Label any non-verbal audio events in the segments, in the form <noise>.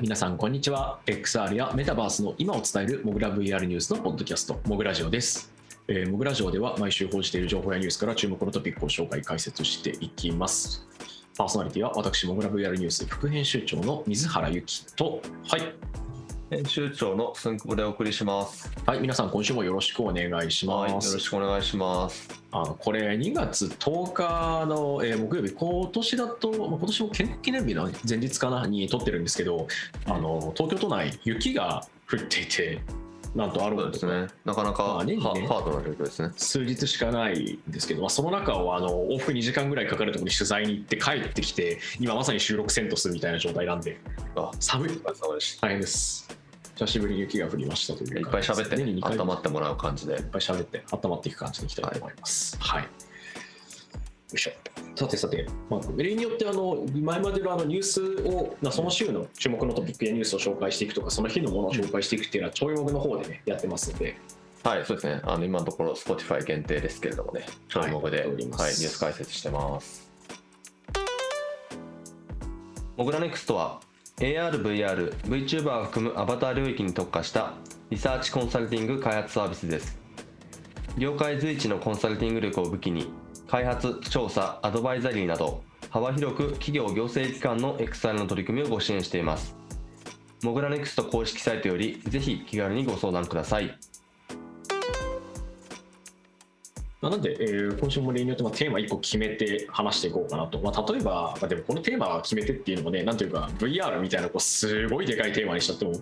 皆さん、こんにちは。XR やメタバースの今を伝えるモグラ VR ニュースのポッドキャスト、モグラジオです。えーモグラジオでは毎週報じている情報やニュースから注目のトピックを紹介、解説していきます。パーソナリティは私、モグラ VR ニュース副編集長の水原由紀と、はい、編集長のスンクボでお送りします。はい、皆さん、今週もよろしくお願いしはい、よろ。しくお願いします。あのこれ、2月10日の、えー木曜日、今年だと、まあ今年も建国記念日の前日かなに撮ってるんですけど、あの東京都内、雪が降っていて、なんとあるそうものですね。なかなかハ,、まあねハードな状況ですね。数日しかないんですけど、まあ、その中をあの往復2時間ぐらいかかるところに取材に行って帰ってきて今まさに収録せんとするみたいな状態なんであ、寒いお疲れ様でし大変です久しぶりに雪が降りましたというた。いっぱい喋って、年に2回温まってもらう感じでいっ。ぱい喋って温まっていく感じにいきたいと思いますはい、よいしょさてさて、まあ、例によってあの前までのあのニュースをまあその週の注目のトピックやニュースを紹介していくとかその日のものを紹介していくっていうのはちょいもぐの方でねやってますのではい、そうですね。あの今のところ Spotify 限定ですけれどもね、ちょいもぐで、ははいい、ニュース解説してます。モグラネクストは AR、VR、VTuber を含むアバター領域に特化したリサーチコンサルティング開発サービスです。業界随一のコンサルティング力を武器に開発、調査、アドバイザリーなど幅広く企業行政機関の XR の取り組みをご支援しています。モグラネクスト公式サイトよりぜひ気軽にご相談ください。まあなんで、えー今週も例によってまあテーマ1個決めて話していこうかなと、まあ、例えば、まあ、でもこのテーマ決めてっていうのもね、なんというか、VR みたいなこうすごいでかいテーマにしちゃっても、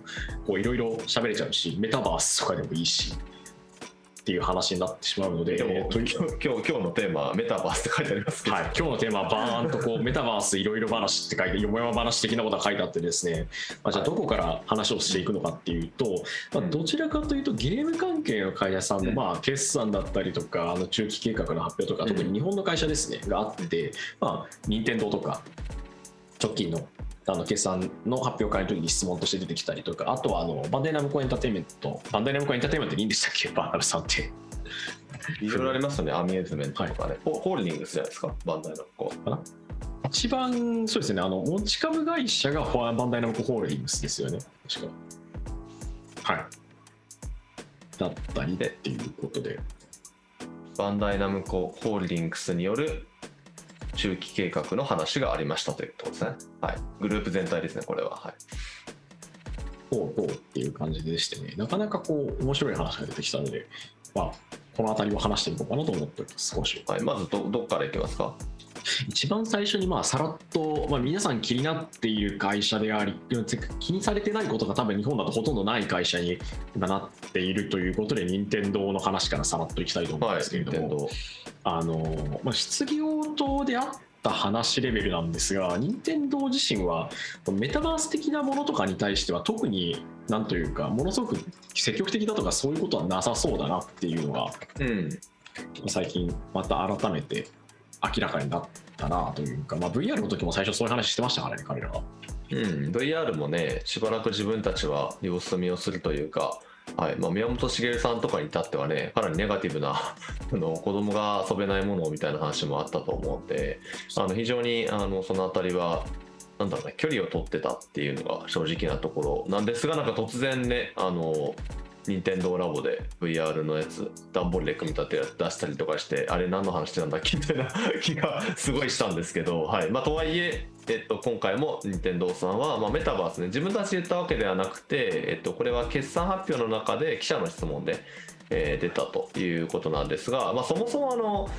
こういろいろ喋れちゃうし、メタバースとかでもいいし。っていう話になってしまうので、えーと今日今日のテーマはメタバースって書いてありますけど、はい、今日のテーマはバーンとこう <laughs> メタバースいろいろ話って書いて、よもやま話的なことが書いてあってですね、まあ、じゃあどこから話をしていくのかっていうと、まあ、どちらかというとゲーム関係の会社さんのうん。まあ決算だったりとか、あの中期計画の発表とか、うん。特に日本の会社ですね、があって、まあ、任天堂とか、直近のあの決算の発表会の時に質問として出てきたりとか、あとはあのバンダイナムコエンターテインメント、バンダイナムコエンターテインメントでいいんでしたっけ、バーナルさんって。いろいろありますよね、アミューズメントとかね、ホホールディングスじゃないですか、バンダイのこう。一番そうですねあの持ち株会社がフォアバンダイナムコホールディングスですよね。確か。はい。だったりっていうことで。バンダイナムコホールディングスによる中期計画の話がありましたということですね。はい。グループ全体ですね、これは。はい。ほうほうっていう感じでしてねなかなかこう面白い話が出てきたのでまあこの辺りを話していこうかなと思っております少しはい、まずど、どっからいきますか？一番最初にまあさらっと、まあ、皆さん気になっている会社であり気にされてないことが多分日本だとほとんどない会社に今なっているということで任天堂の話からさらっといきたいと思うんはい、ですけれども、任天堂。あのまあ、質疑応答であった話レベルなんですが任天堂自身はメタバース的なものとかに対しては特になんというかものすごく積極的だとかそういうことはなさそうだなっていうのがうん。最近また改めて明らかになったなというか、まあ、VR の時も最初そういう話してましたからね彼らは。うん、VR もね、しばらく自分たちは様子見をするというか、はいまあ、宮本茂さんとかに至ってはね、かなりネガティブな <laughs> あの子供が遊べないものみたいな話もあったと思うんで、あの非常にあのそのあたりは、なんだろうね、距離を取ってたっていうのが正直なところなんですが、なんか突然ね、あの任天堂ラボで VR のやつ、段ボールで組み立て出したりとかして、あれ何の話なんだっけみたいな <laughs> 気がすごいしたんですけど、はい。まあ、とはいえ、えっと、今回も任天堂さんは、まあ、メタバースね、自分たちで言ったわけではなくて、えっと、これは決算発表の中で記者の質問で、えー出たということなんですが、まあ、そもそもあの、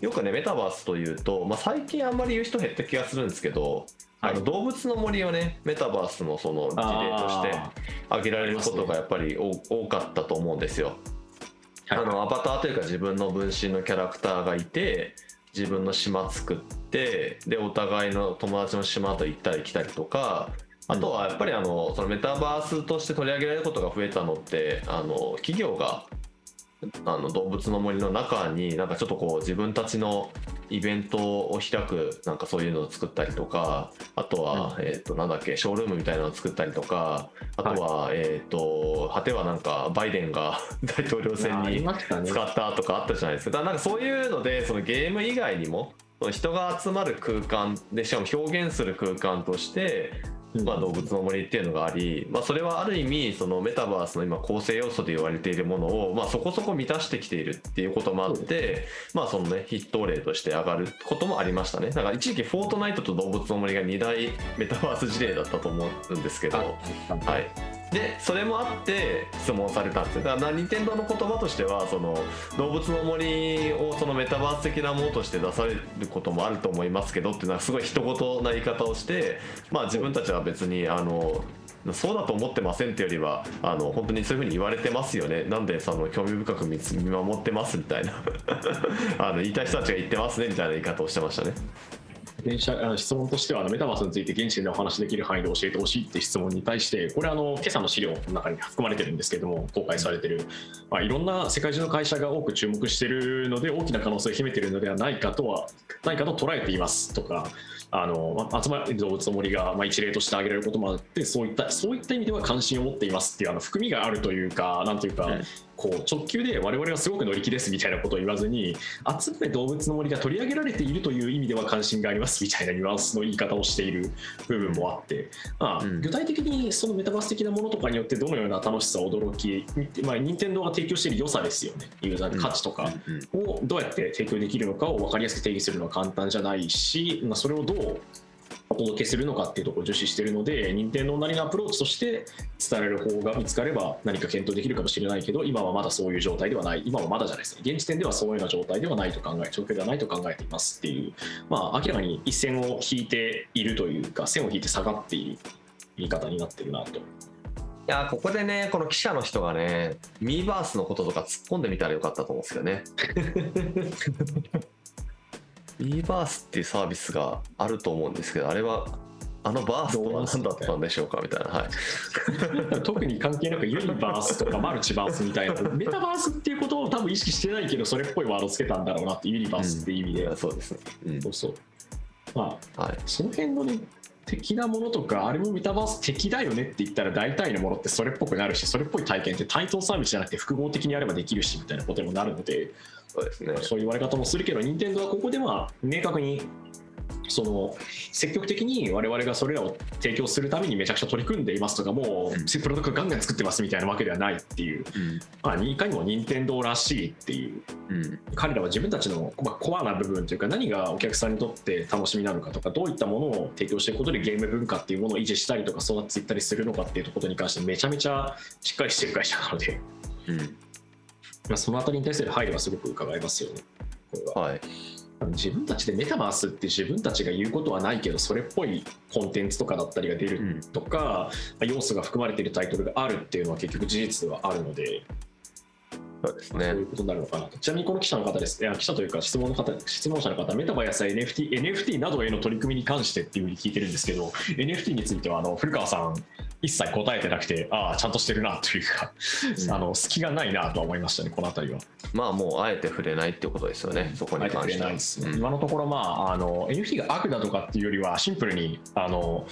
よくね、メタバースというと、まあ、最近あんまり言う人減った気がするんですけど、あの動物の森をね、メタバースのその事例としてあ挙げられることがやっぱり多多かったと思うんですよ。ーあのアバターというか自分の分身のキャラクターがいて自分の島作ってでお互いの友達の島と行ったり来たりとかあとはやっぱりあのそのメタバースとして取り上げられることが増えたのってあの企業があの動物の森の中になんかちょっとこう自分たちのイベントを開くなんかそういうのを作ったりとかあとは、えっ、となんだっけショールームみたいなのを作ったりとかあとは、えっ、と果てはなんかバイデンが <laughs> 大統領選に使ったとかあったじゃないですか。だからなんかそういうのでそのゲーム以外にも人が集まる空間でしかも表現する空間としてまあ、動物の森っていうのがあり、まあ、それはある意味そのメタバースの今構成要素で言われているものを、まあ、そこそこ満たしてきているっていうこともあって、まあそのね、筆頭例として上がることもありましたね。だから一時期フォートナイトと動物の森が2大メタバース事例だったと思うんですけど、はい、でそれもあって質問されたんですよ。だから任天堂の言葉としてはその動物の森をそのメタバース的なものとして出されることもあると思いますけどっていうのはすごい一言な言い方をしてまあ自分たちは別にあのそうだと思ってませんってよりはあの本当にそういうふうに言われてますよねなんでその興味深く見見守ってますみたいな <laughs> あの言いたい人たちが言ってますねみたいな言い方をしてましたね。電車質問としてはあのメタバースについて現地でお話しできる範囲で教えてほしいって質問に対してこれあの今朝の資料の中に含まれてるんですけども公開されてる、まあ、いろんな世界中の会社が多く注目してるので大きな可能性を秘めてるのではないかとはないかと捉えていますとかあの、ま、集まり動物の森がまあ一例として挙げられることもあってそういったそういった意味では関心を持っていますっていうあの含みがあるというかなんていうか、こう直球で我々はすごく乗り気ですみたいなことを言わずに集まれ動物の森が取り上げられているという意味では関心がありますみたいなニュアンスの言い方をしている部分もあって、まあうん。具体的にそのメタバース的なものとかによってどのような楽しさ驚き、まあ、任天堂が提供している良さですよね。ユーザーの価値とかうん。をどうやって提供できるのかを分かりやすく定義するのは簡単じゃないし、まあ、それをどうお届けするのかっていうところを重視してるので任天堂なりのアプローチとして伝えられる方が見つかれば何か検討できるかもしれないけど今はまだそういう状態ではない。今はまだじゃないですね。現時点ではそういうような状態ではないと考え状況ではないと考えていますっていう。まあ明らかに一線を引いているというか線を引いて下がっている言い方になってるなと。いやここでねこの記者の人がねミーバースのこととか突っ込んでみたらよかったと思うんですよね。<laughs> ミーバースっていうサービスがあると思うんですけどあれはあのバースとは何だったんでしょうかみたいな。はい。<laughs> 特に関係なくユニバースとかマルチバースみたいなメタバースっていうことを多分意識してないけどそれっぽいワードつけたんだろうなってユニバースっていう意味で、いやそうですね。うん。そうそう。まあはい。その辺のね的なものとかあれもメタバース的だよねって言ったら大体のものってそれっぽくなるしそれっぽい体験って対等サービスじゃなくて複合的にやればできるしみたいなことにもなるのでそうですねそういう言われ方もするけど任天堂はここでは明確に。その積極的に我々がそれらを提供するためにめちゃくちゃ取り組んでいますとかもうんうプロダクトガンガン作ってますみたいなわけではないっていう、まあ、いかにも任天堂らしいっていううん。うん彼らは自分たちの、まあ、コアな部分というか何がお客さんにとって楽しみなのかとかどういったものを提供していくことでゲーム文化っていうものを維持したりとか育っていったりするのかっていうことに関してめちゃめちゃしっかりしてる会社なので、うん。<laughs> まあ、そのあたりに対する配慮はすごく伺えますよね。これははい自分たちでメタバースって自分たちが言うことはないけどそれっぽいコンテンツとかだったりが出るうんとか、まあ要素が含まれているタイトルがあるっていうのは結局事実ではあるので、そうですねまあそういうことになるのかなと。ちなみにこの記者の方です。いや記者というか質問の方、質問者の方、メタバやさ NFT、NFT などへの取り組みに関してっていうふうに聞いてるんですけど、NFT についてはあの古川さん、一切答えてなくて、ああ、ちゃんとしてるなというか、うん。あの隙がないなとは思いましたね、このあたりは。まあもうあえて触れないっていうことですよねそこに関して。はいうん。今のところ、まあ、あの NFT が悪だとかっていうよりは、シンプルにあの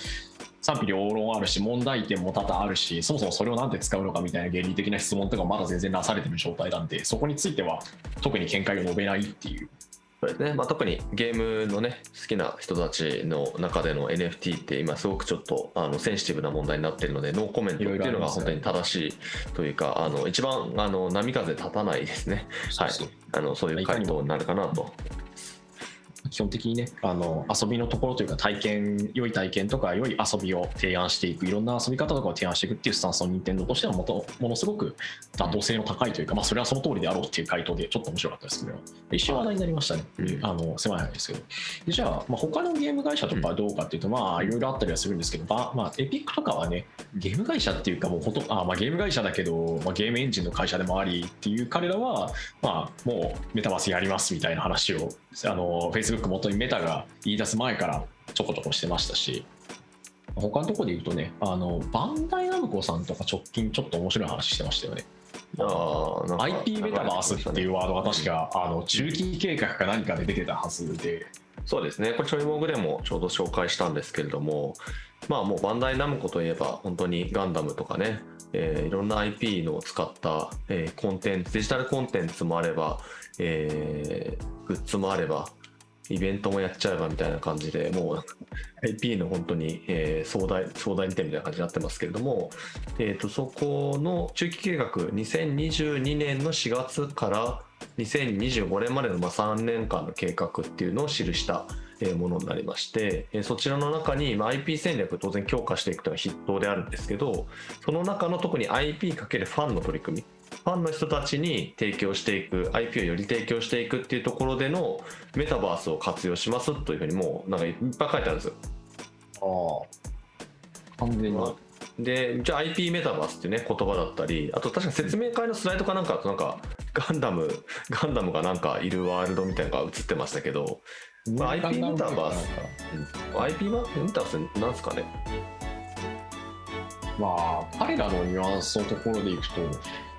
賛否両論あるし、問題点も多々あるし、そもそもそれをなんで使うのかみたいな原理的な質問とかもまだ全然なされてる状態なんで、そこについては特に見解を述べないっていう。そうですね。まあ、特にゲームのね好きな人たちの中での NFT って今すごくちょっとあのセンシティブな問題になっているのでノーコメントっていうのが本当に正しいというかあの一番あの波風立たないですね。はい。あのそういう回答になるかなと基本的にねあの遊びのところというか体験良い体験とか良い遊びを提案していくいろんな遊び方とかを提案していくっていうスタンスの任天堂としてはもとものすごく妥当性の高いというか、まあ、それはその通りであろうっていう回答でちょっと面白かったですこれはで一瞬話題になりましたね、うん。あの狭い範囲ですけど。でじゃあ、まあ、他のゲーム会社とかはどうかっていうと、まあいろいろあったりはするんですけど、まあまあ、エピックとかはねゲーム会社っていうかもうほとあ、まあ、ゲーム会社だけど、まあ、ゲームエンジンの会社でもありっていう彼らは、まあ、もうメタバースやりますみたいな話をあの Facebook 元にメタが言い出す前からちょこちょこしてましたし他のところで言うとねあのバンダイナムコさんとか直近ちょっと面白い話してましたよね。あーなんか IP メタバースっていうワードが確かあの中期計画か何かで出てたはずで。そうですね。これちょいもぐでもちょうど紹介したんですけれどもまあもうバンダイナムコといえば本当にガンダムとかね、えーいろんな IP のを使った、えーコンテンツデジタルコンテンツもあれば、えーグッズもあればイベントもやっちゃえばみたいな感じでもう IP の本当に、えー、壮大壮大に点みたいな感じになってますけれども、えー、とそこの中期計画2022年の4月から2025年までのま3年間の計画っていうのを記したものになりましてそちらの中に IP 戦略当然強化していくというのは筆頭であるんですけどその中の特に IP× ファンの取り組みファンの人たちに提供していく IP をより提供していくっていうところでのメタバースを活用しますというふうにもうなんかいっぱい書いてあるんですよ。ああ。完全に、まあでじゃあ IP メタバースっていうね言葉だったりあと確か説明会のスライドかなんかとなんかガンダムガンダムがなんかいるワールドみたいなのが映ってましたけど、まあ、IP メタバース、うん、IP メタバースなんですかね。まあ彼らのニュアンスのところでいくと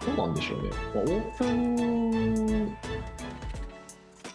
どうなんでしょうね、まあ、オープン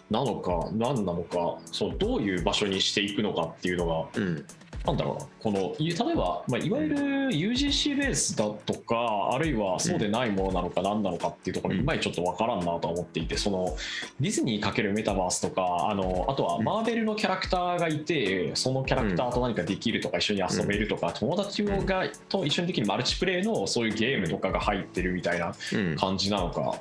なのか何なのかそうどういう場所にしていくのかっていうのが、うん。なんだろうなこの例えば、まあ、いわゆる UGC ベースだとかあるいはそうでないものなのか何なのかっていうところにいまいちょっと分からんなと思っていてそのディズニー×メタバースとかあのあとはマーベルのキャラクターがいてそのキャラクターと何かできるとか一緒に遊べるとか友達がと一緒にできるマルチプレイのそういうゲームとかが入ってるみたいな感じなのか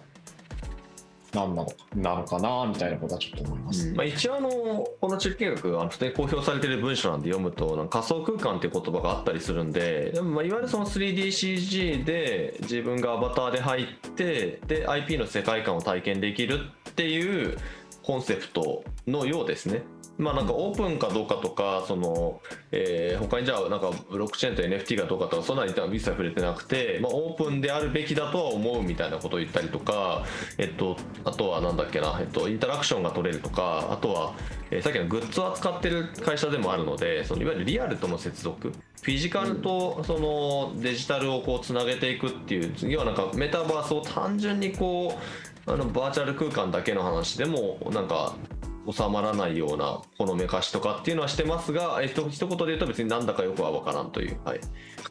何なのなのかなみたいなことはちょっと思います、うん、まあ、一応あのこの中計画あの公表されている文章なんで読むと仮想空間っていう言葉があったりするんででもまあいわゆるその 3DCG で自分がアバターで入ってで IP の世界観を体験できるっていうコンセプトのようですね。まあなんかオープンかどうかとか、その、えー、他にじゃあなんかブロックチェーンと NFT がどうかとか、そんなに一切触れてなくて、まあオープンであるべきだとは思うみたいなことを言ったりとか、えっと、あとはなんだっけな、えっと、インタラクションが取れるとか、あとは、えー、さっきのグッズを扱ってる会社でもあるので、そのいわゆるリアルとの接続、フィジカルとそのデジタルをこうつなげていくっていう、次はなんかメタバースを単純にこう、あのバーチャル空間だけの話でもなんか収まらないようなこのめかしとかっていうのはしてますが、えっと一言で言うと別になんだかよくは分からんという、はい、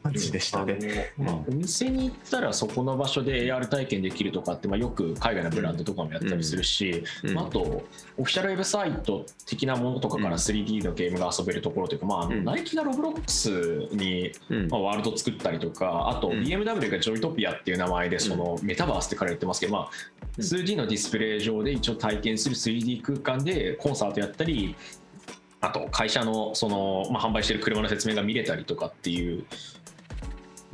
感じでしたね。まあ、お店に行ったらそこの場所で AR 体験できるとかって、まあ、よく海外のブランドとかもやったりするし、うん。まあ、あとオフィシャルウェブサイト的なものとかから 3D のゲームが遊べるところというか、まあ、ナイキがロブロックスに、まあ、ワールド作ったりとかあと BMW がジョイトピアっていう名前でそのメタバースって彼ら言ってますけど、まあ、2D のディスプレイ上で一応体験する 3D 空間でコンサートやったりあと会社のその、まあ、販売してる車の説明が見れたりとかっていう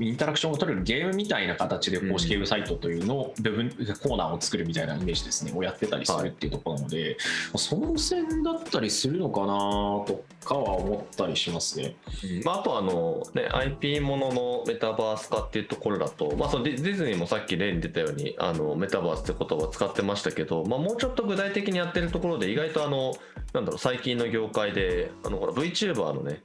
インタラクションを取れるゲームみたいな形で公式ウェブサイトというのを、部分コーナーを作るみたいなイメージですねをやってたりするっていうところなので、はい、その線だったりするのかなとかは思ったりしますね。うん、まあ、あとあの、ね、IP もののメタバース化っていうところだと、まあ、そのディズニーもさっき例に出たようにあのメタバースって言葉を使ってましたけど、まあ、もうちょっと具体的にやってるところで意外とあのなんだろう最近の業界であのほら VTuber のね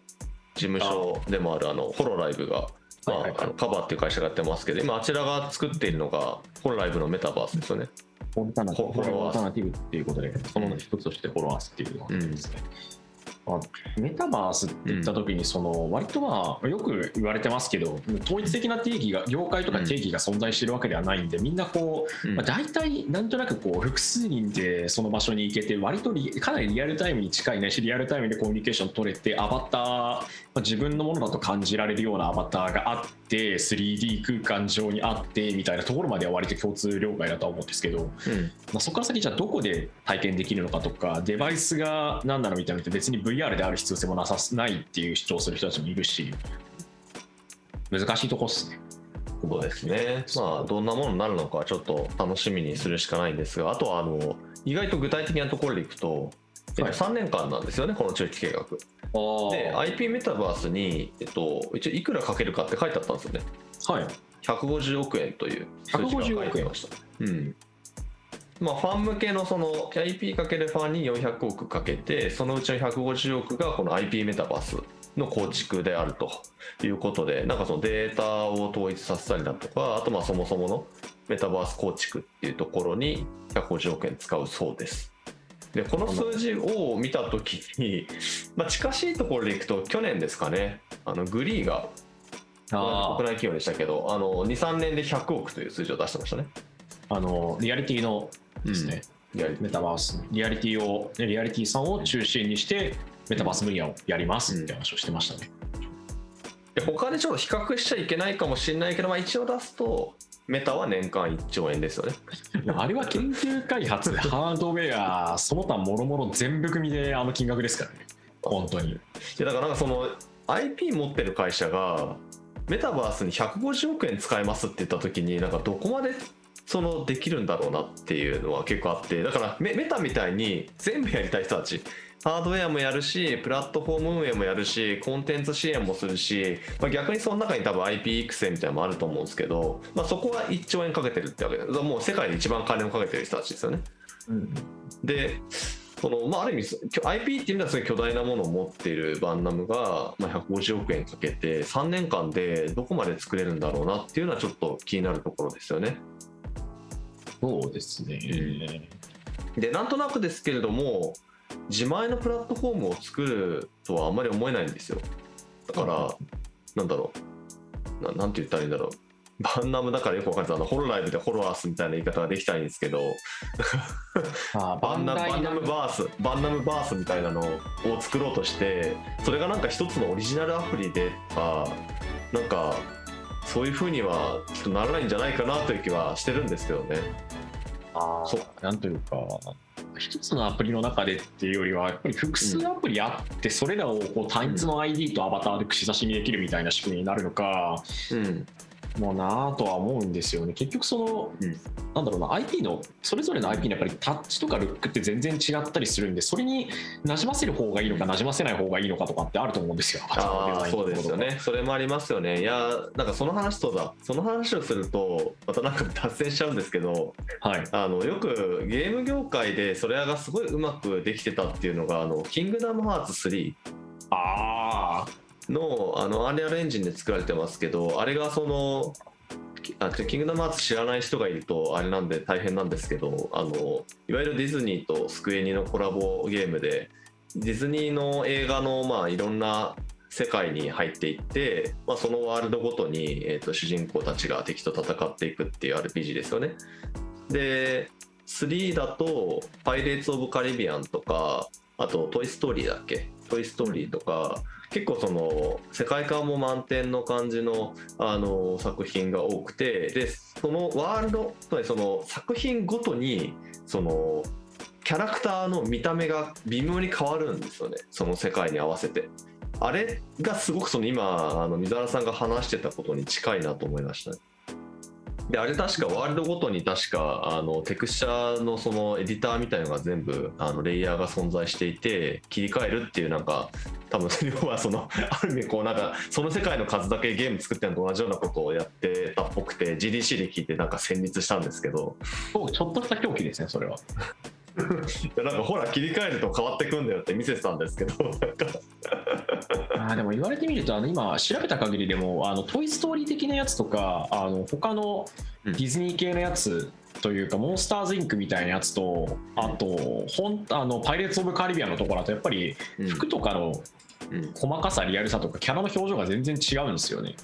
事務所でもあるあのホロライブがまあ、あのカバーっていう会社がやってますけど今あちらが作っているのがホロライブのメタバースですよね。オルタナティブ。っていうことでその一つとしてフォロワースっていうのがですね。うん。まあ、メタバースって言った時にその割とまあよく言われてますけど統一的な定義が業界とか定義が存在してるわけではないんでみんなこう、まあ、大体なんとなくこう複数人でその場所に行けて割とかなりリアルタイムに近いねしリアルタイムでコミュニケーション取れてアバター、まあ、自分のものだと感じられるようなアバターがあって 3D 空間上にあってみたいなところまでは割と共通了解だとは思うんですけど、うん、まあ、そこから先じゃあどこで体験できるのかとかデバイスが何なのみたいなのって別に VR である必要性もなさないっていう主張する人たちもいるし難しいとこっすね。そうですね、まあ、どんなものになるのかちょっと楽しみにするしかないんですがあとはあの意外と具体的なところでいくと、えっと、3年間なんですよね、この中期計画。で IP メタバースに、えっと、一応いくらかけるかって書いてあったんですよね。はい、150億円という数字が書いてました。うんまあ、ファン向けのその IP× ファンに400億かけてそのうちの150億がこの IP メタバースの構築であるということでなんかそのデータを統一させたりだとかあとまあそもそものメタバース構築っていうところに150億円使うそうです。でこの数字を見た時に、まあ、近しいところでいくと去年ですかね。あのグリーが国内企業でしたけど23年で100億という数字を出してましたね。あのリアリティのですね、リアリティ。メタバース。リアリティをねリアリティさんを中心にしてメタバース分野をやりますって話をしてましたね、で他でちょっと比較しちゃいけないかもしれないけど、まあ、一応出すとメタは年間1兆円ですよね。あれは研究開発で <laughs> ハードウェアその他もろもろ全部組みであの金額ですからね。本当に。いやだからなんかその IP 持ってる会社がメタバースに150億円使えますって言った時になんかどこまでそのできるんだろうなっていうのは結構あってだからメメタみたいに全部やりたい人たちハードウェアもやるしプラットフォーム運営もやるしコンテンツ支援もするし、まあ、逆にその中に多分 IP 育成みたいなのもあると思うんですけど、まあ、そこは1兆円かけてるってわけでもう世界で一番金をかけてる人たちですよね。うんでそのまあ、ある意味 IP っていうのはすごい巨大なものを持っているバンナムが、まあ、150億円かけて3年間でどこまで作れるんだろうなっていうのはちょっと気になるところですよね。そうですね、でなんとなくですけれども自前のプラットフォームを作るとはあんまり思えないんですよ。だから、なんだろう。ななんて言ったらいいんだろう。バンナムだからよくわかんないあのホロライブでホロアースみたいな言い方ができたらいいんですけど。まあバンナムバースバンナムバースみたいなのを作ろうとしてそれがなんか一つのオリジナルアプリでとかなんかそういうふうにはきっとならないんじゃないかなという気はしてるんですけどね。あそうなんというか一つのアプリの中でっていうよりはやっぱり複数アプリあってそれらをこう単一の ID とアバターで串刺しにできるみたいな仕組みになるのかうん。もうなぁとは思うんですよね。結局その、うん。なんだろうな IP のそれぞれの IP のやっぱりタッチとかルックって全然違ったりするんでそれに馴染ませる方がいいのか馴染ませない方がいいのかとかってあると思うんですよ。ああそうですよね。それもありますよね。いやなんかその話そうだその話をするとまたなんか脱線しちゃうんですけどはい。あのよくゲーム業界でそれがすごいうまくできてたっていうのが「あのキングダムハーツ3」あのあのアンリアルエンジンで作られてますけどあれがそのあキングダムハーツ知らない人がいるとあれなんで大変なんですけどあのいわゆるディズニーとスクエニのコラボゲームでディズニーの映画のまあいろんな世界に入っていって、まあ、そのワールドごとに、えー、と主人公たちが敵と戦っていくっていう RPG ですよね。で3だと「パイレーツ・オブ・カリビアン」とかあと「トイ・ストーリー」だっけ「トイ・ストーリー」とか結構その世界観も満点の感じのあの作品が多くてでそのワールドつまりその作品ごとにそのキャラクターの見た目が微妙に変わるんですよね。その世界に合わせて。あれがすごくその今あの水原さんが話してたことに近いなと思いましたね。であれ確かワールドごとに確かあのテクスチャーのそのエディターみたいのが全部あのレイヤーが存在していて切り替えるっていうなんか多分 <laughs> 要はそのある意味こうなんかその世界の数だけゲーム作ってるのと同じようなことをやってたっぽくて GDC で聞いてなんか戦慄したんですけど。ちょっとした狂気ですねそれは。やなんかほら切り替えると変わってくんだよって見せてたんですけど。<laughs> あーでも言われてみるとあの今調べた限りでも「あのトイ・ストーリー」的なやつとかあの他のディズニー系のやつというか、モンスターズ・インクみたいなやつとあと本あのパイレーツ・オブ・カリビアンのところだとやっぱりうん。服とかのうん。細かさリアルさとかキャラの表情が全然違うんですよね。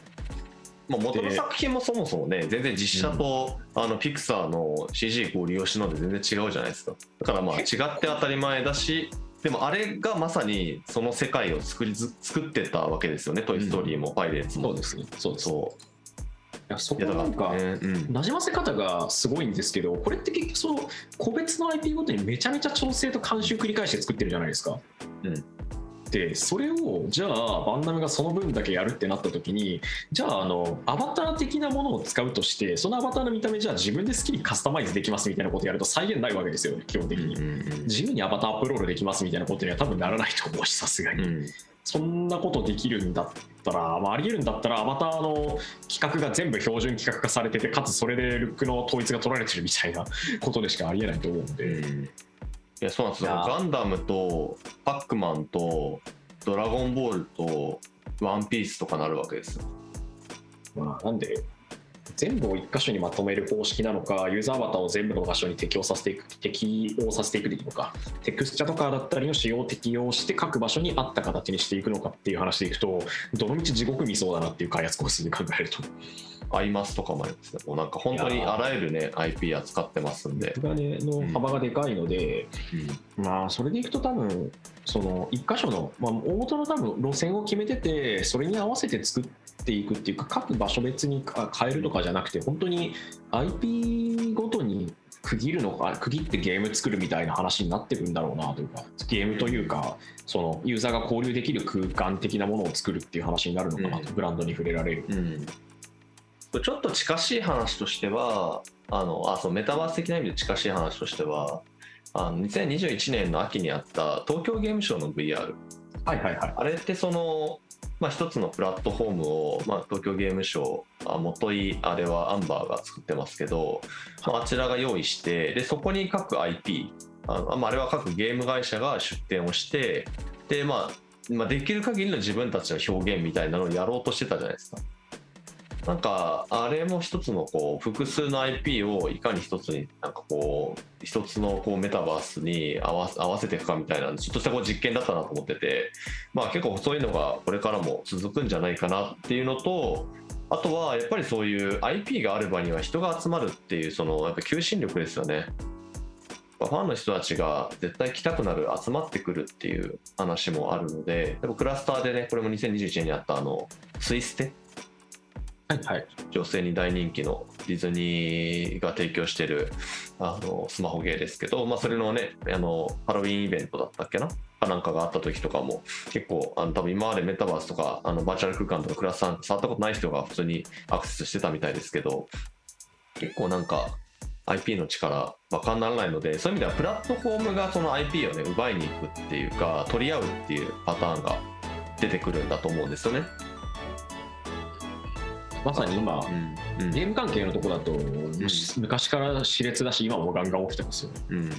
まあ、元の作品もそもそもね全然実写と、あのピクサーの CG を利用してるので全然違うじゃないですか。だからまあ違って当たり前だしでもあれがまさにその世界を作りず作ってたわけですよね「トイ・ストーリー」も「パイレーツ」も、そうですね。そうです。いそやそこういやだなんか、からね、うん、馴染ませ方がすごいんですけどこれって結局その個別の IP ごとにめちゃめちゃ調整と監修繰り返して作ってるじゃないですか。うんでそれをじゃあバンナムがその分だけやるってなった時にじゃああのアバター的なものを使うとしてそのアバターの見た目じゃあ自分で好きにカスタマイズできますみたいなことやると再現ないわけですよね基本的に。自由にアバターアップロードできますみたいなことには多分ならないと思うしさすがに。うんそんなことできるんだったら、まあ、ありえるんだったらアバターの規格が全部標準規格化されててかつそれでルックの統一が取られてるみたいなことでしかありえないと思うんで、うんいやそうなんですよ。ガンダムとパックマンとドラゴンボールとワンピースとかなるわけですよ。まあ、なんで？全部を1箇所にまとめる方式なのかユーザーアバターを全部の場所に適用させていく適用させていくでいいのかテクスチャとかだったりの仕様を適用して各場所に合った形にしていくのかっていう話でいくとどのみち地獄見そうだなっていう開発コースで考えると。アイマスとかもありますね。もうなんか本当にあらゆるね IP 扱ってますんで、金の幅がでかいので、まあそれでいくと多分その1箇所の、まあ、大元の多分路線を決めててそれに合わせて作っていくっていうか各場所別に変えるとかじゃなくて本当に IP ごとに区切るのか区切ってゲーム作るみたいな話になってるんだろうなというかゲームというかそのユーザーが交流できる空間的なものを作るっていう話になるのかなと、うんブランドに触れられる。うんちょっと近しい話としてはあのあそうメタバース的な意味で近しい話としてはあの2021年の秋にあった東京ゲームショウの VR はいはいはい。あれってその、まあ、一つのプラットフォームを、まあ、東京ゲームショウあ元いあれはアンバーが作ってますけど、まあ、あちらが用意してでそこに各 IP あのあれは各ゲーム会社が出展をしてで、まあ、まあできる限りの自分たちの表現みたいなのをやろうとしてたじゃないですか。なんかあれも一つのこう複数の IP をいかに一つになんかこう一つのこうメタバースに合わ合わせていくかみたいなちょっとしたこう実験だったなと思ってて、まあ、結構そういうのがこれからも続くんじゃないかなっていうのとあとはやっぱりそういう IP がある場には人が集まるっていうそのやっぱ求心力ですよね。ファンの人たちが絶対来たくなる集まってくるっていう話もあるのでやっぱクラスターでねこれも2021年にあったあのツイステはい。女性に大人気のディズニーが提供しているあのスマホゲーですけど、まあ、それのねあのハロウィンイベントだったっけな？かなんかがあった時とかも結構あの多分今までメタバースとかあのバーチャル空間とかクラスター触ったことない人が普通にアクセスしてたみたいですけど結構なんか IP の力わかんならないのでそういう意味ではプラットフォームがその IP をね奪いに行くっていうか取り合うっていうパターンが出てくるんだと思うんですよね。まさに今、うんゲーム関係のとこだと、昔から熾烈だし今もガンガン起きてますよ。ね。うん。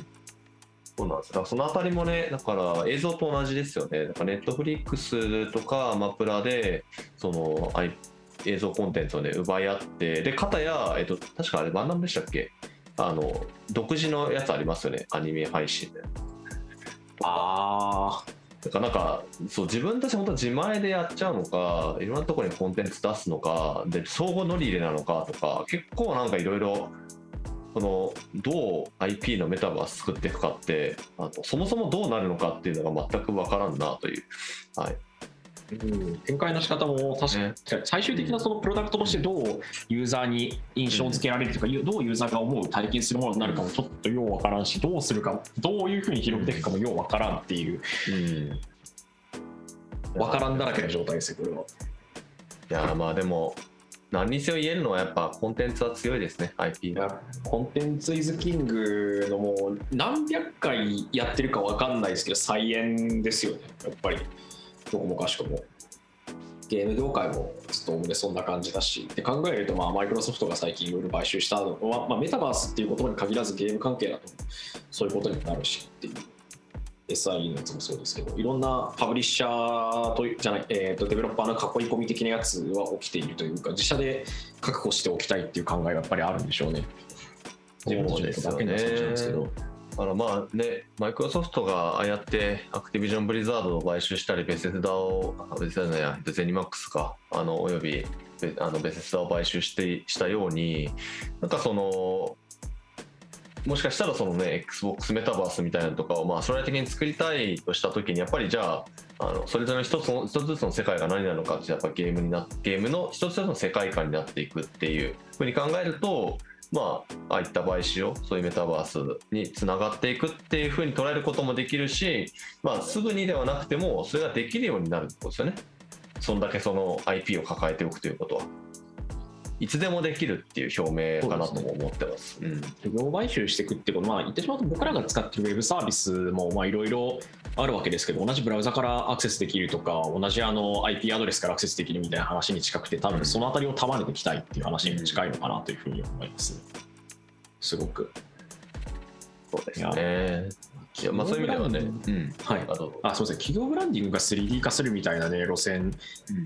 そうなんです。だからそのあたりもねだから映像と同じですよね。だからネットフリックスとかアマプラでそのあい映像コンテンツをね奪い合ってで片や、えっと、確かあれバンダムでしたっけ？あの独自のやつありますよね。アニメ配信で。あだからなんかそう自分たち本当自前でやっちゃうのかいろんなところにコンテンツ出すのかで相互乗り入れなのかとか結構なんかいろいろこのどう IP のメタバース作っていくかってあとそもそもどうなるのかっていうのが全く分からんなという、はい、うん、展開の仕方も確かに、ね。最終的なそのプロダクトとしてどうユーザーに印象付けられるというか、どうユーザーが思う体験するものになるかもちょっとようわからんしどうするかどういうふうに広げていくかもようわからんっていうわからんだらけの状態ですよこれは。いやまあでも何にせよ言えるのはやっぱコンテンツは強いですね IP いやコンテンツイズキングのもう何百回やってるかわかんないですけど再演ですよねやっぱりどこもかしこもゲーム業界もずっとおおむねそんな感じだしで考えるとまあマイクロソフトが最近いろいろ買収したのは、まあ、メタバースっていう言葉に限らずゲーム関係だとそういうことになるしっていう SIE のやつもそうですけどいろんなパブリッシャーとじゃない、えー、とデベロッパーの囲い込み的なやつは起きているというか自社で確保しておきたいっていう考えがやっぱりあるんでしょうね。自分たちだけにはそうなんですけど。あのまあね、マイクロソフトがああやってアクティビジョン・ブリザードを買収したり、ベセスダを、ベセスダじゃない、ゼニマックスか、あのおよびベあのベセスダを買収してしたように、なんかその、もしかしたらそのね、Xbox メタバースみたいなのとかを、まあ、将来的に作りたいとしたときに、やっぱりじゃあ、あのそれぞれの一つの一つずつの世界が何なのかってやっぱゲームになゲームの一つずつの世界観になっていくっていうふうに考えるとまあああいった買収をそういうメタバースにつながっていくっていうふうに捉えることもできるしまあすぐにではなくてもそれができるようになるってことですよね。そんだけその IP を抱えておくということは。いつでもできるっていう表明かなとも思ってます。うん。業買収していくってことまあ言ってしまうと僕らが使ってるウェブサービスもまあいろいろあるわけですけど同じブラウザからアクセスできるとか同じあの IP アドレスからアクセスできるみたいな話に近くて多分そのあたりを束ねていきたいっていう話に近いのかなというふうに思います、すごく。そうですねいやまあそういう意味ではね、うん、はい。あとあそうですね企業ブランディングが 3D 化するみたいなね路線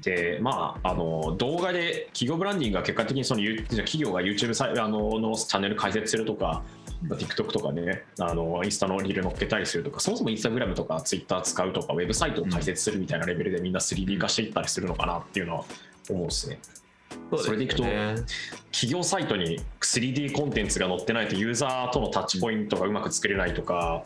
で、まああの動画で企業ブランディングが結果的にその企業が YouTube さあののチャンネル開設するとか、まあ TikTok とかねあのインスタのリール載っけたりするとかそもそも Instagram とか Twitter 使うとかウェブサイトを開設するみたいなレベルでみんな 3D 化していったりするのかなっていうのは思うですね。それでいくとね企業サイトに 3D コンテンツが載ってないとユーザーとのタッチポイントがうまく作れないとか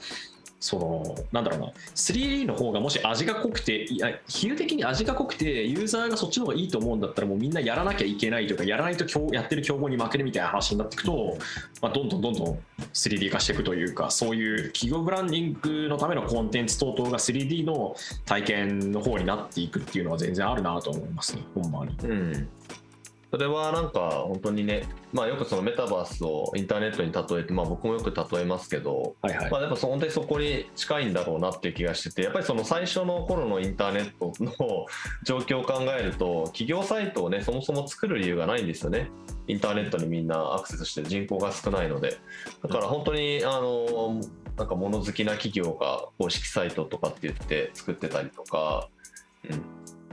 そのなんだろうな。3D の方がもし味が濃くていや比喩的に味が濃くてユーザーがそっちの方がいいと思うんだったらもうみんなやらなきゃいけないとかやらないと競やってる競合に負けるみたいな話になっていくと、まあ、どんどんどんどん 3D 化していくというかそういう企業ブランディングのためのコンテンツ等々が 3D の体験の方になっていくっていうのは全然あるなと思いますねほんまに。うんそれはなんか本当にね、まあ、よくそのメタバースをインターネットに例えて、まあ、僕もよく例えますけど、はいはい。まあ、やっぱそ本当にそこに近いんだろうなっていう気がしててやっぱりその最初の頃のインターネットの状況を考えると企業サイトをねそもそも作る理由がないんですよね。インターネットにみんなアクセスして人口が少ないので。だから本当にあのなんか物好きな企業が公式サイトとかって言って作ってたりとか、うん、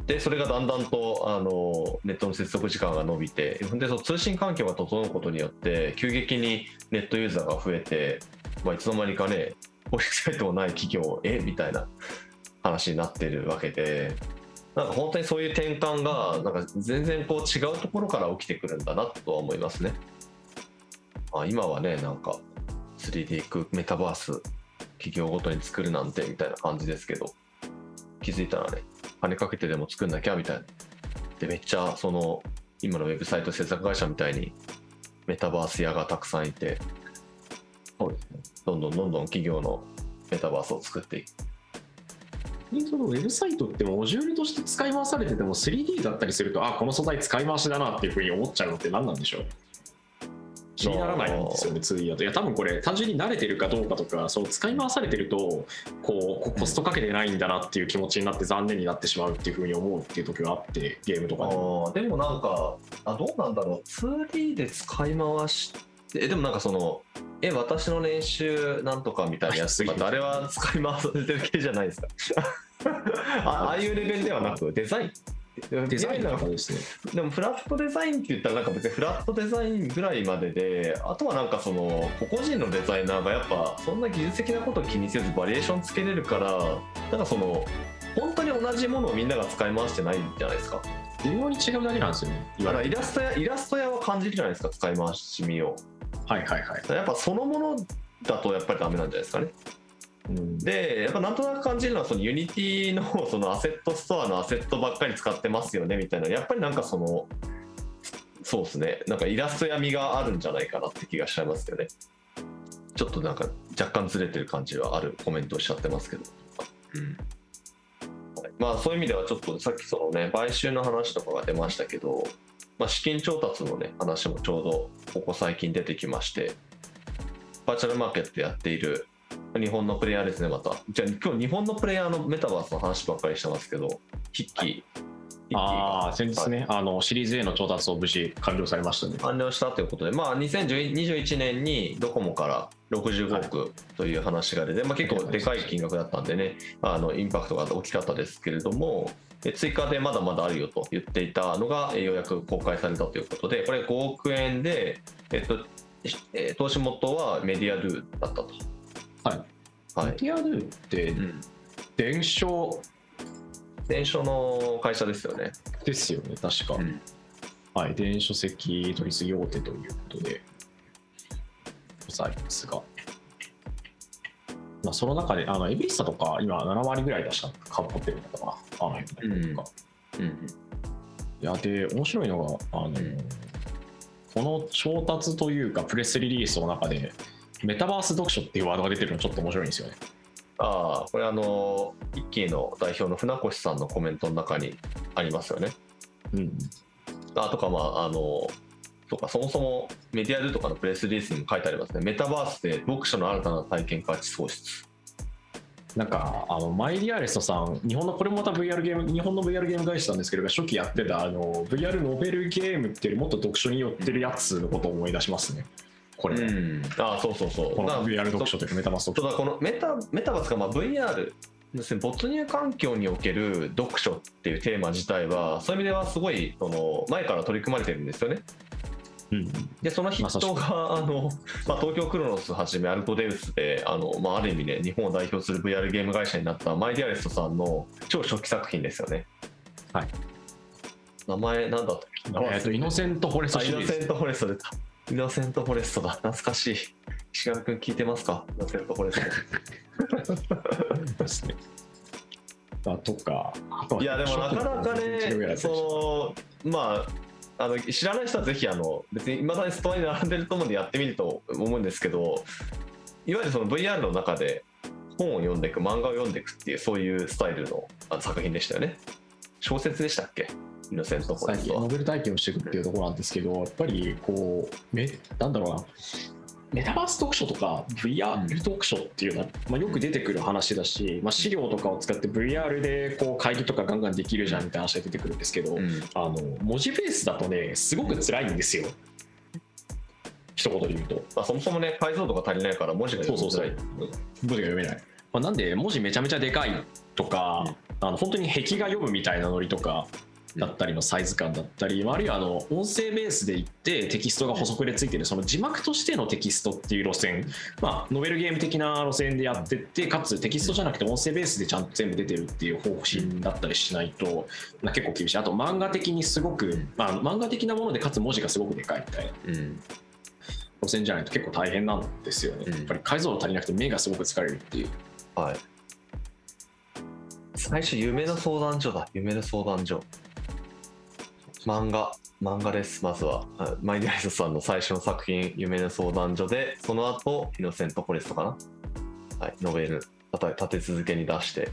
でそれがだんだんとあのネットの接続時間が伸びてでその通信環境が整うことによって急激にネットユーザーが増えて、まあ、いつの間にかね公式サイトもない企業えみたいな話になってるわけでなんか本当にそういう転換がなんか全然こう違うところから起きてくるんだなとは思いますね。あ今はねなんか 3D 空メタバース企業ごとに作るなんてみたいな感じですけど気づいたらね金かけてでも作んなきゃみたいな。でめっちゃその今のウェブサイト制作会社みたいにメタバース屋がたくさんいてそうですね。どんどんどんどん企業のメタバースを作っていく。そのウェブサイトってモジュールとして使い回されてても 3D だったりするとあこの素材使い回しだなっていうふうに思っちゃうのって何なんでしょう？気にならないんですよね 2D だといや多分これ単純に慣れてるかどうかとかそう使い回されてるとこうこコストかけてないんだなっていう気持ちになって残念になってしまうっていうふうに思うっていう時があってゲームとかででもなんかあどうなんだろう。2D で使い回してえでもなんかそのえ私の練習なんとかみたいなやつとか誰は使い回されてる系じゃないですか。<laughs> あああいうレベルではなくデザインデザインなんかですね。でもフラットデザインって言ったらなんか別にフラットデザインぐらいまでであとはなんかその個々人のデザイナーがやっぱそんな技術的なことを気にせずバリエーションつけれるからなんかその本当に同じものをみんなが使い回してないんじゃないですか。微妙に違うだけなんですよね言だからイラストやイラスト屋は感じるじゃないですか使い回しみを。はいはいはい、やっぱそのものだとやっぱりダメなんじゃないですかね。うん、でやっぱなんとなく感じるのはその Unity のそのアセットストアのアセットばっかり使ってますよねみたいな。やっぱりなんかそのそうですね。なんかイラスト屋みがあるんじゃないかなって気がしちゃいますよね。ちょっとなんか若干ずれてる感じはある。コメントをしちゃってますけど、うん。はい。まあそういう意味ではちょっとさっきそのね買収の話とかが出ましたけど、まあ、資金調達のね話もちょうどここ最近出てきましてバーチャルマーケットやっている日本のプレイヤーですね、また。じゃあ、今日日本のプレイヤーのメタバースの話ばっかりしてますけど、筆記。筆記がああ先日ね、あのシリーズ A の調達を無事完了されましたね完了したということで、まあ、2021年にドコモから65億という話が出て、まあ、結構でかい金額だったんでね、あのインパクトが大きかったですけれども、え追加でまだまだあるよと言っていたのが、えようやく公開されたということで、これ5億円で、えっと、えー投資元はメディアドゥだったと。はい。はいメディアドゥってうん。伝承？電書の会社ですよね。ですよね確か、うん。はい電書籍取り次ぎ大手ということでございますが。まあその中であのエビリスタとか今7割ぐらい出した株持ってるのかな。あの辺とか、うん。いやで面白いのがあの、ん。この調達というかプレスリリースの中でメタバース読書っていうワードが出てるのちょっと面白いんですよねああ、これあの、一気の代表の船越さんのコメントの中にありますよね。うんあとか、まあ、あの、とか、そもそもメディアルとかのプレスリリースにも書いてありますね。メタバースで読書の新たな体験価値創出。なんかあのマイリアレストさん日本のこれもまた VR ゲーム日本の VR ゲーム会社なんですけど初期やってたあの VR ノベルゲームっていうよりもっと読書に寄ってるやつのことを思い出しますねこれ、うん、あそうそうそうこの VR 読書というかメタバース読書だこのメタメタバースがまあ VR 要するに没入環境における読書っていうテーマ自体はそういう意味ではすごいその前から取り組まれてるんですよね。うんでその筆頭があの、まあ、東京クロノスはじめアルトデウスであの、まあ、ある意味ね日本を代表する VR ゲーム会社になった MyDearest さんの超初期作品ですよね。はい。名前なんだったっけ？えっとイノセントフォレストあイシリーズノセントフォレスト出た。イノセントフォレストだ。懐かしい。岸上君聞いてますか？イノセントフォレスト。ですねあとかいやでもなかなかね、そのまああの知らない人はぜひあの別にいまだにストアに並んでると思うんでやってみると思うんですけどいわゆるその VR の中で本を読んでいく漫画を読んでいくっていうそういうスタイルのあ作品でしたよね小説でしたっけ？イノセントフォレストは最近ノベル体験をしていくっていうところなんですけどやっぱりこうめなんだろうな。メタバース読書とか VR 読書っていうのは、まあ、よく出てくる話だし、まあ、資料とかを使って VR でこう会議とかガンガンできるじゃんみたいな話が出てくるんですけど、うん。あの文字ベースだとねすごく辛いんですよ。一言で言うと。まあ、そもそもね解像度が足りないから文字が読みづらい文字が読めない、まあ、なんで文字めちゃめちゃでかいとか、あの本当に壁が読むみたいなノリとかだったりのサイズ感だったり、まああるいはあの音声ベースでいってテキストが補足でついてるその字幕としてのテキストっていう路線、まあ、ノベルゲーム的な路線でやってってかつテキストじゃなくて音声ベースでちゃんと全部出てるっていう方針だったりしないと、まあ、結構厳しい。あと漫画的にすごく、まあ、漫画的なものでかつ文字がすごくでかいみたいな。うん。路線じゃないと結構大変なんですよね、うん。やっぱり解像度足りなくて目がすごく疲れるっていう。はい。最初、夢の相談所だ。夢の相談所。漫画、漫画です、まずは。マイディアイスさんの最初の作品、夢の相談所で、その後、イノセントフォレストかな？はい、ノベル、立て立て続けに出して、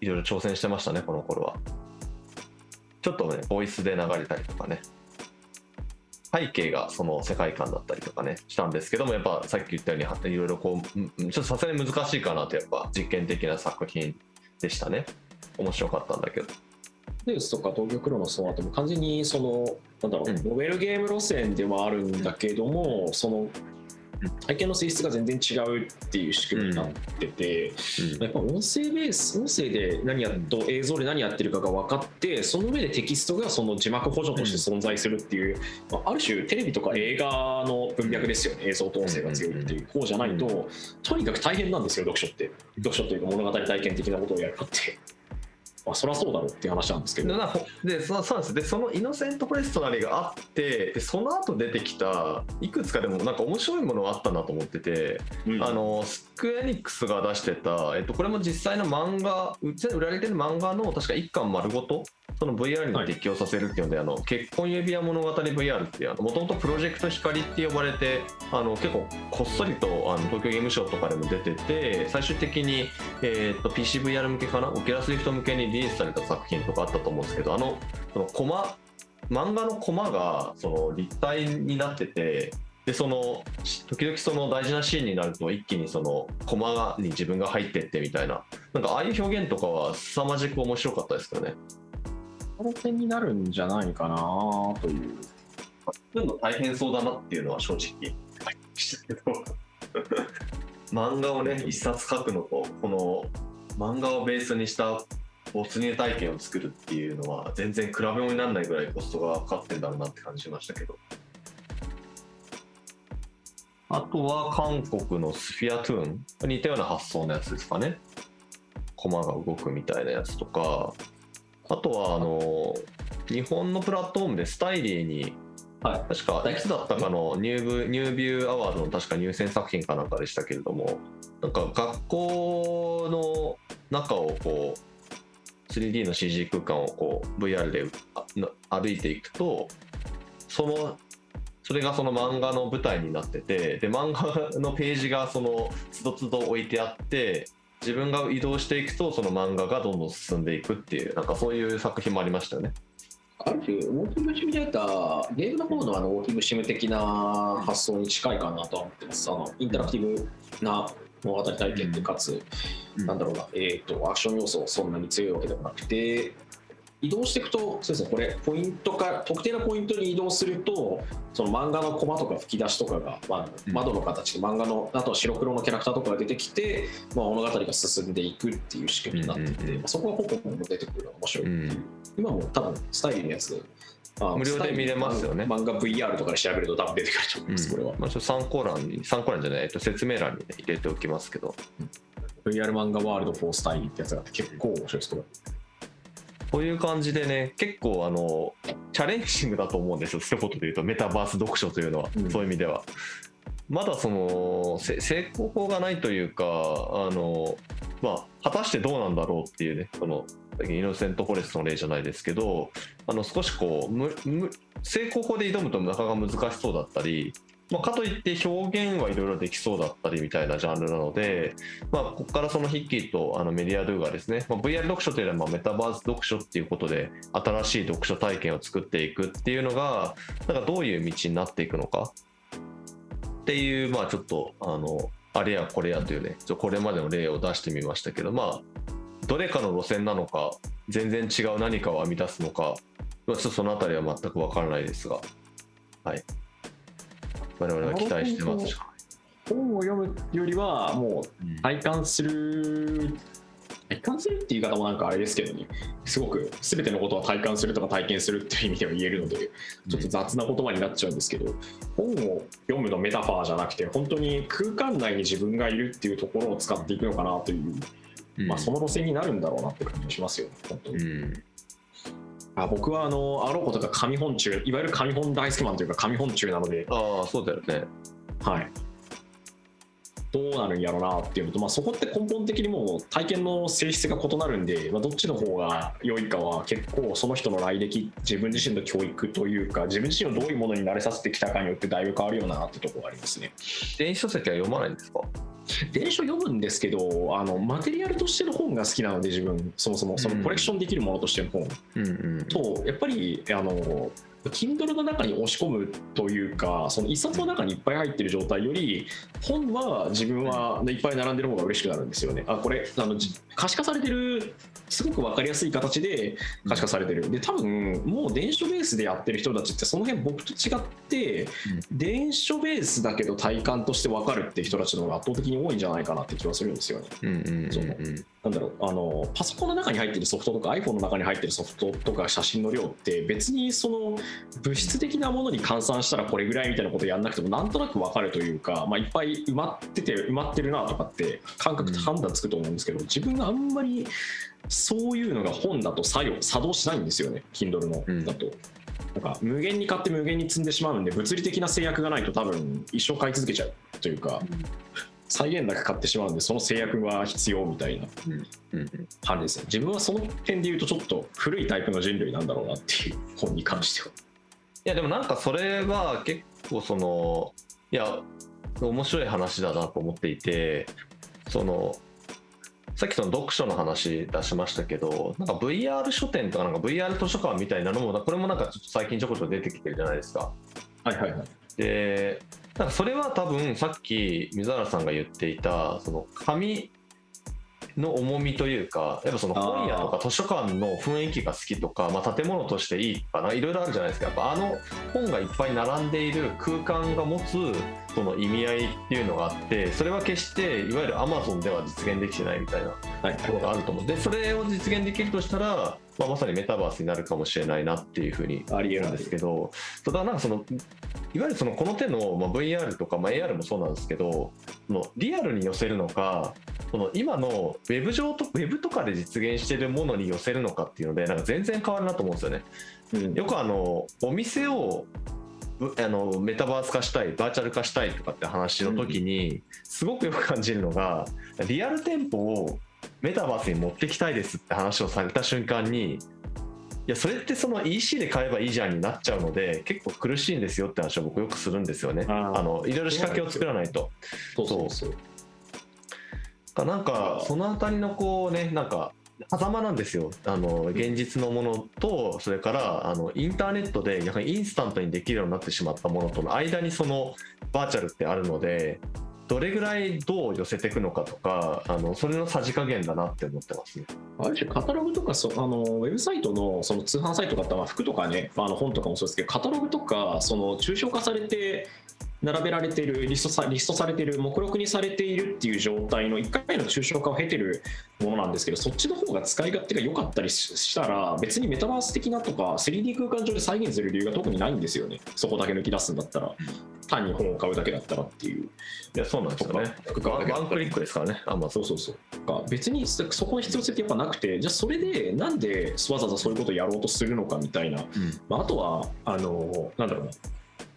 いろいろ挑戦してましたね、この頃は。ちょっとね、ボイスで流れたりとかね。背景がその世界観だったりとかねしたんですけどもやっぱさっき言ったようにいろいろこうちょっとさすがに難しいかなとやっぱ実験的な作品でしたね面白かったんだけどデウスとか東京クロノスの後も完全にそのなんだろう、うん。ノベルゲーム路線ではあるんだけども、その体験の性質が全然違うっていう仕組みになってて、やっぱ音声ベース音声で何やっと映像で何やってるかが分かってその上でテキストがその字幕補助として存在するっていう、まあある種テレビとか映画の文脈ですよね。映像と音声が強いっていう方じゃないととにかく大変なんですよ読書って。読書というか物語体験的なことをやるかって。まあ、そりゃそうだろうっていう話なんですけど。でそそうです。でそのイノセントフォレストなりがあってでその後出てきたいくつかでもなんか面白いものがあったなと思ってて、うん。あのスクエアエニックスが出してた、えっと、これも実際の漫画うち売られてる漫画の確か1巻丸ごとその VR に適用させるっていうので、あの結婚指輪物語 VR っていうもともとプロジェクト光って呼ばれてあの結構こっそりとあの東京ゲームショウとかでも出てて最終的に、えー、と PCVR 向けかな？ Oculus Rift 向けにリリースされた作品とかあったと思うんですけどあのそのコマ漫画のコマがその立体になっててでそのし時々その大事なシーンになると一気にそのコマに自分が入ってってみたいな。なんかああいう表現とかは凄まじく面白かったですけどね。路線になるんじゃないかなという。作るの大変そうだなっていうのは正直。したけど漫画をね一冊書くのとこの漫画をベースにした没入体験を作るっていうのは全然比べ物にならないぐらいコストがかかってんだろうなって感じしましたけど。あとは韓国のスフィアトゥーン。似たような発想のやつですかね。コマが動くみたいなやつとかあとはあの日本のプラットフォームでスタイリーにはい。確かいつだったかのニューブニュービューアワードの確か入選作品かなんかでしたけれどもなんか学校の中をこう 3D の CG 空間をこう VR で歩いていくとそのそれがその漫画の舞台になっててで漫画のページがそのつどつど置いてあって自分が移動していくとその漫画がどんどん進んでいくっていうなんかそういう作品もありましたよね。ある種ウォーキングシミュレーターゲームの方のあのウォーキングシム的な発想に近いかなとは思ってますあのインタラクティブな物語体験でかつ、なんだろうな、えー、とアクション要素そんなに強いわけでもなくて移動していくとそうですねこれポイントか特定のポイントに移動するとその漫画のコマとか吹き出しとかが、まあ、窓の形で漫画のあとは白黒のキャラクターとかが出てきて、まあ、物語が進んでいくっていう仕組みになってて、うんうんうん。まあ、そこはポコポコ出てくるのが面白い、うん。今も多分スタイルのやつあ無料で見れますよね。漫画 VR とかで調べると多分出てくると思います、これは。まあ、ちょっと参考欄に参考欄じゃない、えっと、説明欄に、ね、入れておきますけど。VR 漫画ワールド4スタイルってやつがあって結構面白いですこれこういう感じでね結構あのチャレンジングだと思うんですよ。一言で言うとメタバース読書というのは、うん。そういう意味では。まだそのせ成功法がないというかあのまあ果たしてどうなんだろうっていうねそのイノセントフォレストの例じゃないですけどあの少しこうむむ成功法で挑むとなかなか難しそうだったりまあ、かといって表現はいろいろできそうだったりみたいなジャンルなので、まあ、ここからそのヒッキーとあのメディアドゥがですね、まあ、VR 読書というのはまあメタバース読書っていうことで新しい読書体験を作っていくっていうのがなんかどういう道になっていくのか？っていうまあちょっとあのあれやこれやというねちょこれまでの例を出してみましたけどまあどれかの路線なのか全然違う何かを編み出すのかまあちょっとそのあたりは全くわからないですが。はい。我々は期待してますしか本を読むよりはもう体感する体感するっていう言い方もなんかあれですけどね。すごく全てのことは体感するとか体験するっていう意味では言えるのでちょっと雑な言葉になっちゃうんですけど、本を読むのメタファーじゃなくて本当に空間内に自分がいるっていうところを使っていくのかなという、うん。まあ、その路線になるんだろうなって感じがしますよ。ね本当に。うんあ僕はあのあろうことか紙本中いわゆる紙本大好きマンというか紙本中なので、ああそうだよね。はい、どうなるんやろうなっていうのと、まあ、そこって根本的にもう体験の性質が異なるんで、まあ、どっちの方が良いかは結構その人の来歴自分自身の教育というか自分自身をどういうものに慣れさせてきたかによってだいぶ変わるようなってところがありますね。電子書籍は読まないんですか？電書読むんですけどあのマテリアルとしての本が好きなので自分。そもそもそのコレクションできるものとしての本、うんうん。とやっぱりあの Kindle の中に押し込むというかその一冊の中にいっぱい入ってる状態より本は自分はいっぱい並んでる方が嬉しくなるんですよね。あこれあのじ可視化されてるすごく分かりやすい形で可視化されてる。で多分もう電書ベースでやってる人たちってその辺僕と違って電書ベースだけど体感として分かるって人たちの方が圧倒的に多いんじゃないかなって気はするんですよね。うんうんうんそのなんだろうあのパソコンの中に入ってるソフトとか iPhone の中に入ってるソフトとか写真の量って別にその物質的なものに換算したらこれぐらいみたいなことやんなくてもなんとなく分かるというか、まあ、いっぱい埋まってて埋まってるなとかって感覚で判断つくと思うんですけど、自分があんまりそういうのが本だと作用作動しないんですよね Kindle のうん。だと。なんか無限に買って無限に積んでしまうんで物理的な制約がないと多分一生買い続けちゃうというか再現だけ買ってしまうんでその制約が必要みたいな。感じですね。自分はその点で言うとちょっと古いタイプの人類なんだろうなっていう本に関しては。いやでもなんかそれは結構そのいや面白い話だなと思っていてそのさっきその読書の話出しましたけどなんか VR 書店とかなんか VR 図書館みたいなのもこれもなんかちょっと最近ちょこちょこ出てきてるじゃないですか。はいはいはい。でなんかそれは多分さっき水原さんが言っていたその紙の重みというかやっぱその本屋とか図書館の雰囲気が好きとかまあ、建物としていいとかないろいろあるじゃないですか。やっぱあの本がいっぱい並んでいる空間が持つその意味合いっていうのがあってそれは決していわゆる Amazon では実現できてないみたいなはいところがあると思う。でそれを実現できるとしたら、まあ、まさにメタバースになるかもしれないなっていうふうにありえるなんですけど、そうだなんかそのいわゆるそのこの手の、まあ、VR とか、まあ、AR もそうなんですけどそのリアルに寄せるのかその今のウェブ上とウェブとかで実現しているものに寄せるのかっていうのでなんか全然変わるなと思うんですよね。うんよくあのお店をぶあのメタバース化したいバーチャル化したいとかって話の時に、すごくよく感じるのがリアル店舗をメタバースに持ってきたいですって話をされた瞬間にいやそれってその EC で買えばいいじゃんになっちゃうので結構苦しいんですよって話を僕よくするんですよね。あのいろいろ仕掛けを作らないと。そうそうそうかなんかそのあたりのこうねなんか狭間なんですよあの現実のものとそれからあのインターネットで逆にインスタントにできるようになってしまったものとの間にそのバーチャルってあるのでどれぐらいどう寄せていくのかとかあのそれのさじ加減だなって思ってますね。ある種カタログとかそあのウェブサイトのその通販サイトだったら服とかねあの本とかもそうですけどカタログとかその抽象化されて並べられているリストさリストされている目録にされているっていう状態の1回の抽象化を経てるものなんですけどそっちの方が使い勝手が良かったりしたら別にメタバース的なとか 3D 空間上で再現する理由が特にないんですよねそこだけ抜き出すんだったら単に本を買うだけだったらっていう。いやそうなんですよね。ワンワンクリックですからね。あまあそうそうそう。か別にそこの必要性ってやっぱなくてじゃあそれでなんでわざわざそういうことをやろうとするのかみたいな、うん。まあ、あとはあのなんだろうな。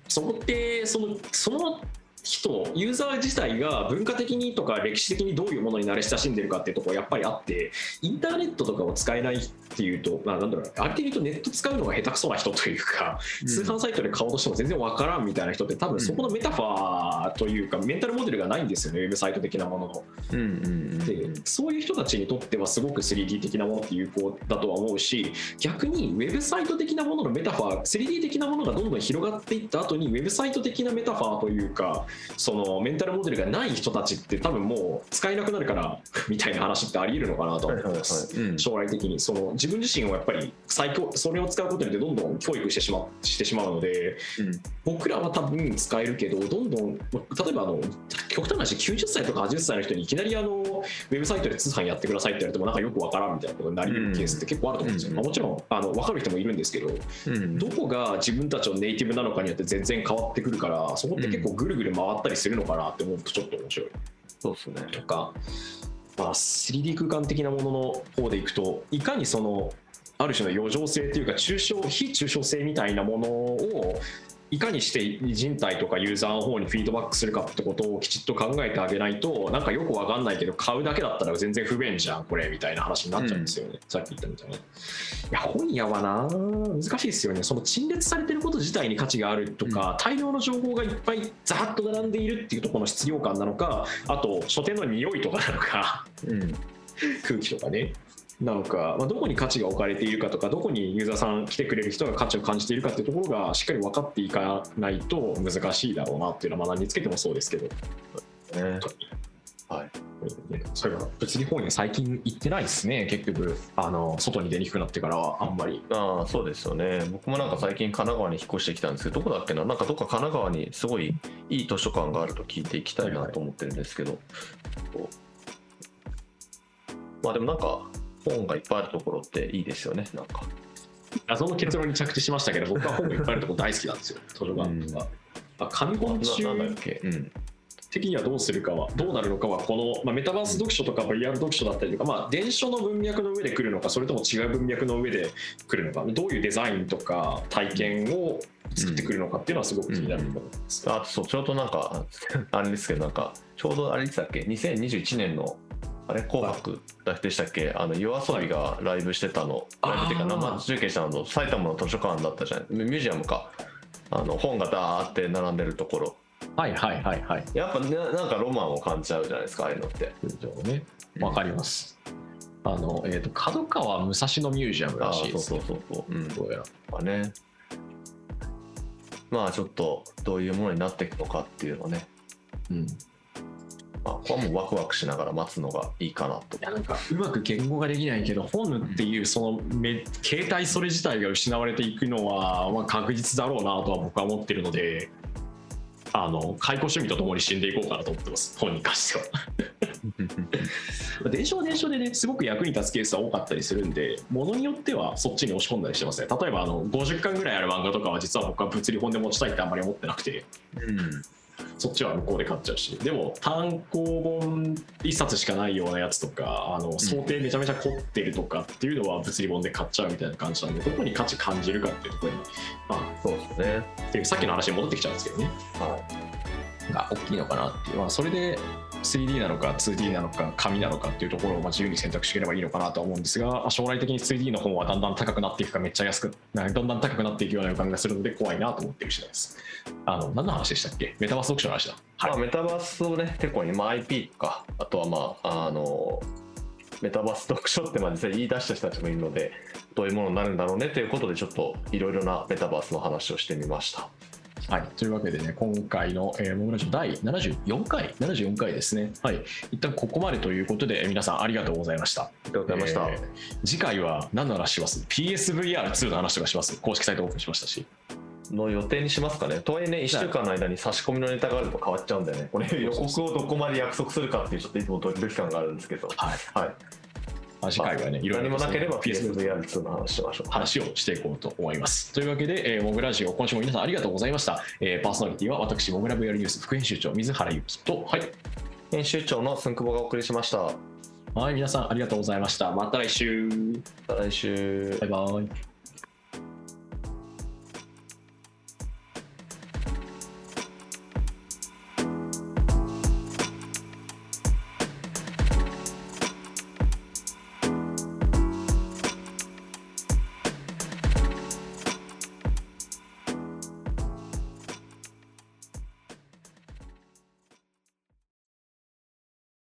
そこってそのその人ユーザー自体が文化的にとか歴史的にどういうものに慣れ親しんでるかっていうところはやっぱりあってインターネットとかを使えないっていうと、まあ、なんだろうある程度ネット使うのが下手くそな人というか、通販サイトで買おうとしても全然わからんみたいな人って多分そこのメタファーというか、メンタルモデルがないんですよねウェブサイト的なものの。うんうんうん、でそういう人たちにとってはすごく 3D 的なものって有効だとは思うし逆にウェブサイト的なもののメタファー 3D 的なものがどんどん広がっていった後にウェブサイト的なメタファーというかそのメンタルモデルがない人たちって多分もう使えなくなるから <laughs> みたいな話ってあり得るのかなと思います、将来的に。その自分自身をやっぱり最強それを使うことによってどんどん教育してしましてしまうので、うん、僕らは多分使えるけどどんどん例えばあの極端な話90歳とか80歳の人にいきなりあのウェブサイトで通販やってくださいって言われてもなんかよくわからんみたいなことになり得るケースって結構あると思うんですよ、うん、まあ、もちろんあの分かる人もいるんですけど、うん、どこが自分たちのネイティブなのかによって全然変わってくるからそこって結構ぐるぐる回ったりするのかなって思うとちょっと面白い。そうですねとか、まあ、3D 空間的なものの方でいくといかにそのある種の余剰性というか抽象非抽象性みたいなものをいかにして人体とかユーザーの方にフィードバックするかってことをきちっと考えてあげないとなんかよくわかんないけど買うだけだったら全然不便じゃんこれみたいな話になっちゃうんですよね、うん、さっき言ったみたいにいや本屋はな難しいですよねその陳列されてること自体に価値があるとか、うん、大量の情報がいっぱいざっと並んでいるっていうところの質量感なのかあと書店の匂いとかなのか、うん、<laughs> 空気とかねなのか、まあ、どこに価値が置かれているかとかどこにユーザーさん来てくれる人が価値を感じているかっていうところがしっかり分かっていかないと難しいだろうなっていうのは、まあ、何につけてもそうですけど。ね。はい、そういえば物理法に最近行ってないですね結局。あの外に出にくくなってからはあんまり。ああそうですよね。僕もなんか最近神奈川に引っ越してきたんですけどどこだっけな？なんかどっか神奈川にすごいいい図書館があると聞いていきたいなと思ってるんですけど、はいはい、まあでもなんか本がいっぱいあるところっていいですよねなんか。謎の結論に着地しましたけど僕は本がいっぱいあるところ大好きなんですよ図書館とか、うん、紙本中的にはどうするかはどうなるのかはこの、まあ、メタバース読書とか VR 読書だったりとか、まあ、伝書の文脈の上で来るのかそれとも違う文脈の上で来るのかどういうデザインとか体験を作ってくるのかっていうのはすごく気になるところです、うん。うん、あそうちょうどなんかあれですけどなんかちょうどあれでしたっけ？2021年のあれ紅白でしたっけ？あの夜遊びがライブしてたの、ライブっていうか生中継したの埼玉の図書館だったじゃないミュージアムか。あの本がダーって並んでるところ。はいはいはいはい。やっぱ、ね、なんかロマンを感じちゃうじゃないですかああいうのって。ね。わかります、あのえっ、ー、と角川武蔵野ミュージアムらしいです、ね、そうそうそうそう、うん、どうやら。まあね。まあちょっとどういうものになっていくのかっていうのね。うんまあ、これはもうワクワクしながら待つのがいいかなと。いやなんかうまく言語ができないけど本っていうそのめ携帯それ自体が失われていくのは、まあ、確実だろうなとは僕は思ってるのであの解雇趣味とともに死んでいこうかなと思ってます本に関しては。<laughs> 電車は電車でねすごく役に立つケースは多かったりするんでものによってはそっちに押し込んだりしてますね例えばあの50巻ぐらいある漫画とかは実は僕は物理本で持ちたいってあんまり思ってなくて、うん、そっちは向こうで買っちゃうし。でも単行本1冊しかないようなやつとかあの想定めちゃめちゃ凝ってるとかっていうのは物理本で買っちゃうみたいな感じなんでどこに価値感じるかっていうところにまあそうですね。っていうさっきの話に戻ってきちゃうんですけどね、はい、が大きいのかなっていう、まあ、それで 3D なのか 2D なのか紙なのかっていうところをまあ自由に選択していければいいのかなと思うんですが将来的に 3D の本はだんだん高くなっていくかめっちゃ安くだんだん高くなっていくような予感がするので怖いなと思ってる次第です。あの何の話でしたっけ？メタバース読書の話だ。はい、まあ、メタバースをね結構今 IP とかあとはまああのメタバース読書ってまあ実際言い出した人たちもいるのでどういうものになるんだろうねということでちょっといろいろなメタバースの話をしてみました。はい、というわけでね、今回の、えー、モグラジオ第74回、74回ですね。はい、一旦ここまでということで、皆さんありがとうございました。ありがとうございました。えー次回は何の話します ?PSVR2 の話とかします。公式サイトオープンしましたし。の予定にしますかね。とはいえね、1週間の間に差し込みのネタがあると変わっちゃうんだよね。これ予告をどこまで約束するかっていうちょっといつもドキドキ感があるんですけど。はい。はい。あ次回はね、いろいろ何もなければ PSVR2 PSVR2 の話しましょう。話をしていこうと思います。というわけで、えー、モグラジオ、今週も皆さんありがとうございました。えーパーソナリティは私、モグラ VR ニュース副編集長、水原由紀と、はい。編集長のすんくぼがお送りしました。はい、皆さんありがとうございました。また来週。また来週。バイバイ。